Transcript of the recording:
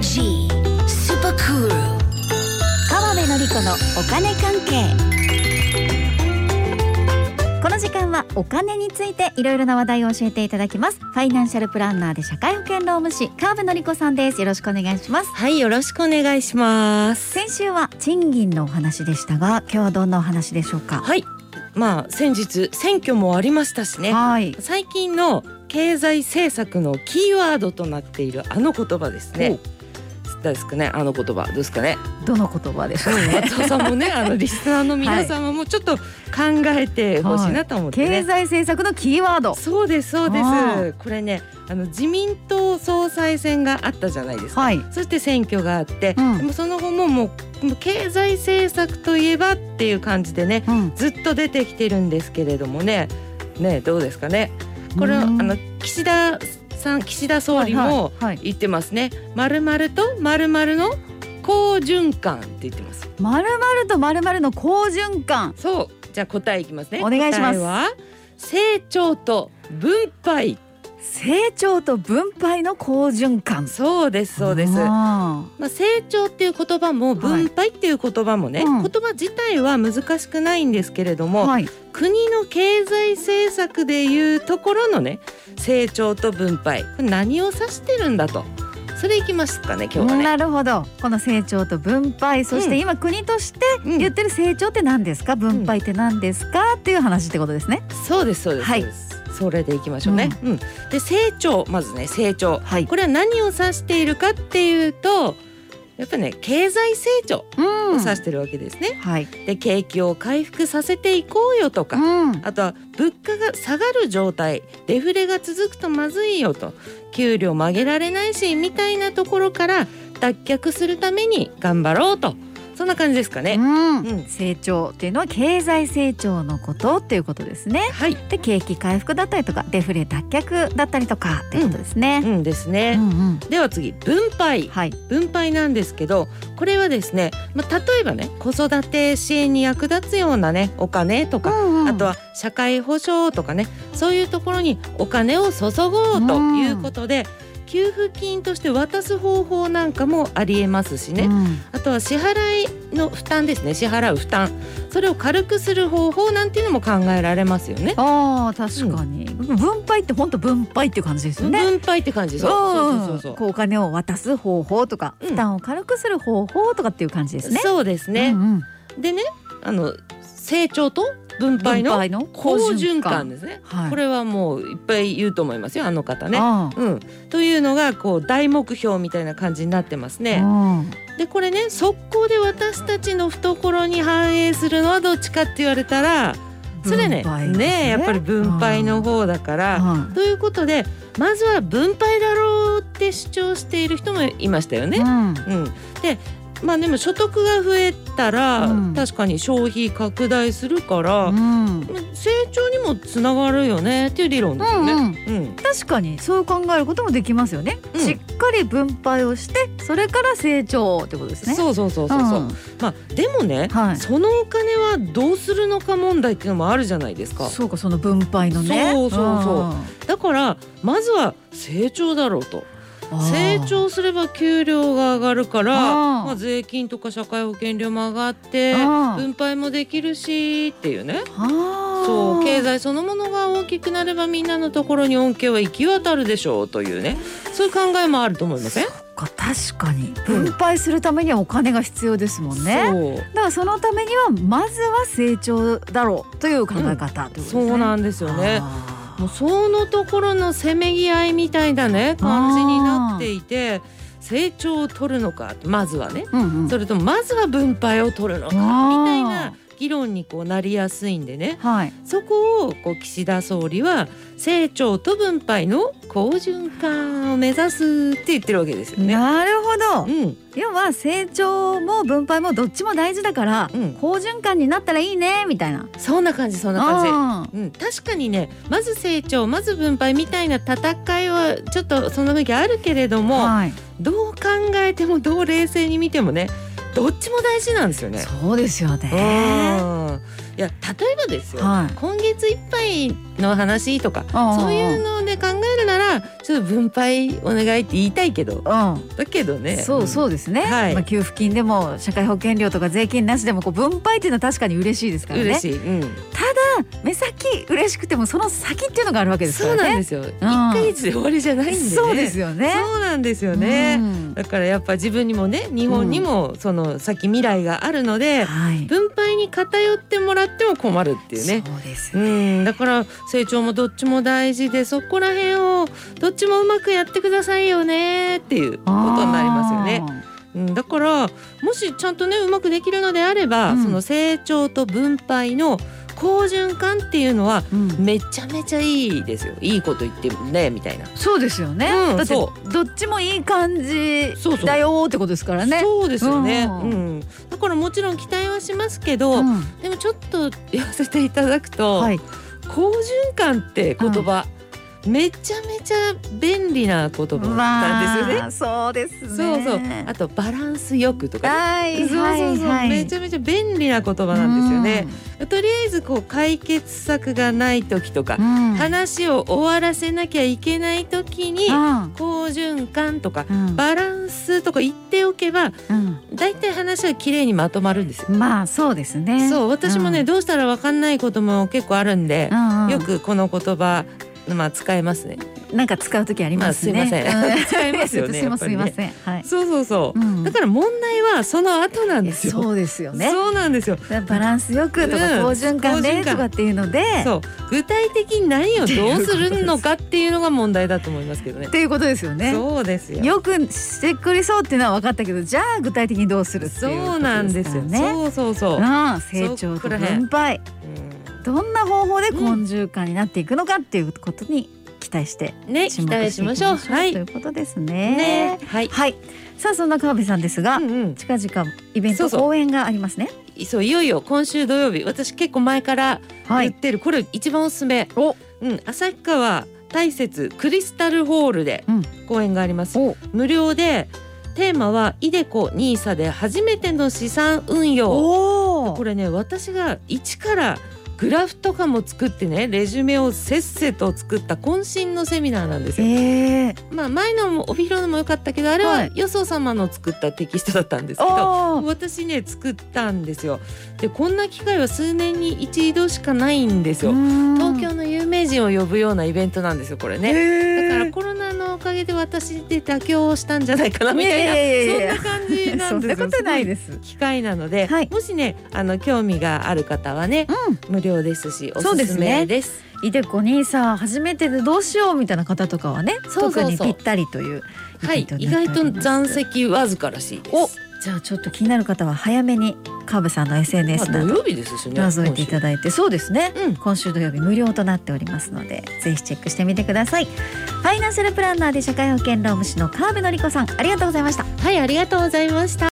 G Super Cool 川辺典子のお金関係。この時間はお金についていろいろな話題を教えていただきます。ファイナンシャルプランナーで社会保険労務士川辺典子さんです。よろしくお願いします。はい、よろしくお願いします。先週は賃金のお話でしたが今日はどんなお話でしょうか？はい、まあ先日選挙もありましたしね。はい。最近の経済政策のキーワードとなっているあの言葉ですね。ですかね、あの言葉。どうですかね。どの言葉でしょううん松尾さんもね、あのリスナーの皆様もちょっと考えてほしいなと思ってね。経済政策のキーワード。そうですそうであす。これね、あの自民党総裁選があったじゃないですか。はい。そして選挙があって、うん。でもその後ももう経済政策といえばっていう感じでねうん。ずっと出てきてるんですけれどもね。ねどうですかね。これはあうん。の岸田さん岸田総理も言ってますね「まるまるとまるまるの好循環」って言ってます。まるまるとまるまるの好循環。そう。じゃあ答えいきますね。お願いします。答えは成長と分配成長と分配の好循環。そうですそうです。あまあ、成長っていう言葉も分配っていう言葉もね、うん。言葉自体は難しくないんですけれども、ーはい。国の経済政策でいうところのね成長と分配何を指してるんだと。それいきますかね今日はね。なるほど。この成長と分配そしてうん。今国としてうん。言ってる成長って何ですか？分配って何ですか？っていう話ってことですね。そうですそうです、はいそれでいきましょうね。うん。で成長まずね成長。はい。これは何を指しているかっていうとやっぱね経済成長うん。を指してるわけですね。はい。で景気を回復させていこうよとか、うん。あとは物価が下がる状態デフレが続くとまずいよと給料も上げられないしみたいなところから脱却するために頑張ろうとそんな感じですかね。うん。うん。成長っていうのは経済成長のことっていうことですね。はい、で景気回復だったりとかデフレ脱却だったりとかっていうことですね。うんですうね。んうん。では次分配。はい。分配なんですけどこれはですね、まあ、例えばね子育て支援に役立つようなねお金とか、うんうん。あとは社会保障とかねそういうところにお金を注ごうということで、給付金として渡す方法なんかもありえますしね、うん。あとは支払いの負担ですね。支払う負担。それを軽くする方法なんていうのも考えられますよね。あー確かに、分配って本当分配っていう感じですよね。分配って感じそうそうそうそう。こうお金を渡す方法とか、うん。負担を軽くする方法とかっていう感じですね。そうですね。うんうん。でねあの成長と分配の好循環ですね。はい、これはもういっぱい言うと思いますよあの方ね。うん、というのがこう大目標みたいな感じになってますね。うんでこれね速攻で私たちの懐に反映するのはどっちかって言われたらそれね分配ですねやっぱり分配の方だから。はいということでまずは分配だろうって主張している人もいましたよね。うんうん、でまあでも所得が増えたら、うん確かに消費拡大するから、うん成長にもつながるよねっていう理論ですよね。うんうんうん確かにそう考えることもできますよね、うんしっかり分配をしてそれから成長ってことですね。そうそうそうそうそう。んまあでもね、はいそのお金はどうするのか問題っていうのもあるじゃないですか。そうかその分配のね。そうそうそうだからまずは成長だろうと。成長すれば給料が上がるから、まあ税金とか社会保険料も上がって分配もできるしっていうね。そう経済そのものが大きくなればみんなのところに恩恵は行き渡るでしょうというね。そういう考えもあると思いません？か確かに。分配するためにはお金が必要ですもんね。そう。だからそのためにはまずは成長だろうという考え方ってことですね。そうなんですよね。もうそのところのせめぎ合いみたいなね感じになっていて成長を取るのかまずはね。うんうん。それともまずは分配を取るのかみたいな議論にこうなりやすいんでねはい。そこをこう岸田総理は成長と分配の好循環を目指すって言ってるわけですよね。なるほど。うん要は成長も分配もどっちも大事だから、うん好循環になったらいいねみたいな。そんな感じそんな感じ。あうん、確かにねまず成長まず分配みたいな戦いはちょっとその時あるけれどーも、はい。どう考えてもどう冷静に見てもねどっちも大事なんですよね。そうですよね。うんいや例えばですよ、はい。今月いっぱいの話とかそういうので考えるならちょっと分配お願いって言いたいけどうだけどね。ん、そうそうですね、はい。まあ、給付金でも社会保険料とか税金なしでもこう分配っていうのは確かに嬉しいですからね。嬉しい、うん、目先嬉しくてもその先っていうのがあるわけですかそうらねなんですよ、一ヶ月で終わりじゃないんでね。そうですよね。そうなんですよね、うん。だからやっぱ自分にもね日本にもその先未来があるので、はい。分配に偏ってもらっても困るっていうね。そうですうね。ん。だから成長もどっちも大事でそこら辺をどっちもうまくやってくださいよねっていうことになりますよね。うん、だからもしちゃんとねうまくできるのであれば、うん。その成長と分配の好循環っていうのはうん。めちゃめちゃいいですよ。いいこと言ってるねみたいな。そうですよね、だってどっちもいい感じだよってことですからね。そうですよね、ううん。んだからもちろん期待はしますけど、うん。でもちょっと言わせていただくと、はい。好循環って言葉、めちゃめちゃ便利な言葉なんですよね。まあそうですね。そうそう。あとバランスよくとかね、はいそうそうそう、はいはい。めちゃめちゃ便利な言葉なんですよね。とりあえずこう解決策がない時とかう、ん。話を終わらせなきゃいけない時にうん。好循環とかうん。バランスとか言っておけばうん。だいたい話はきれいにまとまるんですよ。まあそうですね。そう。私もね、うん。どうしたらわかんないことも結構あるんで、うんうん。よくこの言葉まあ使えますね。なんか使う時ありますね、まあすいません。うん。使いますよね 私もすいません、はい。そうそうそう。うん。だから問題はその後なんですよ。そうですよね。そうなんですよ。バランスよくとかうん。好循環でとかっていうので。そう。具体的に何をどうするのかっていうのが問題だと思いますけどね。っ。ていうことですよね。そうですよ。よくしてくれそうっていうのは分かったけどじゃあ具体的にどうするっていうことそうなんですよ。ねそうそうそう。うん、成長と分配。うどんな方法で好循環になっていくのかっていうことに期待してんね期待しましょう。はい。ということですね。ねはい。はい。さあそんな川辺さんですが、うんうん。近々イベント応援がありますね。そういよいよ今週土曜日私結構前からはい。言ってる、これ一番おすすめ。お、うん旭川大雪クリスタルホールでうん公演があります。お、無料でテーマはイデコニーサで初めての資産運用。おこれね私が一からグラフとかも作ってねレジュメをせっせと作った渾身のセミナーなんですよ。ええまあ前のも帯広のも良かったけどあれははい。よそ様の作ったテキストだったんですけど。おー。私ね作ったんですよ。でこんな機会は数年に一度しかないんですよ。東京の有名人を呼ぶようなイベントなんですよこれね。ねだからコロナのおかげで私で妥協したんじゃないかなみたいいやいやいやいやなそんな感じなんですよ。そんなことないです。ご機会なので、はい。もしねあの興味がある方はねうん。無料ですしおそうです。すめですイデコ兄さん初めてでどうしようみたいな方とかはね、特にぴったりというはい意外と残席わずからし。いですお、じゃあちょっと気になる方は早めに川辺さんの SNS など覗いていただいて、そうですね。うん。今週土曜日無料となっておりますのでぜひチェックしてみてくださいイナンシャルプランナーで社会保険労務士の川辺典子さんありがとうございました。はいありがとうございました。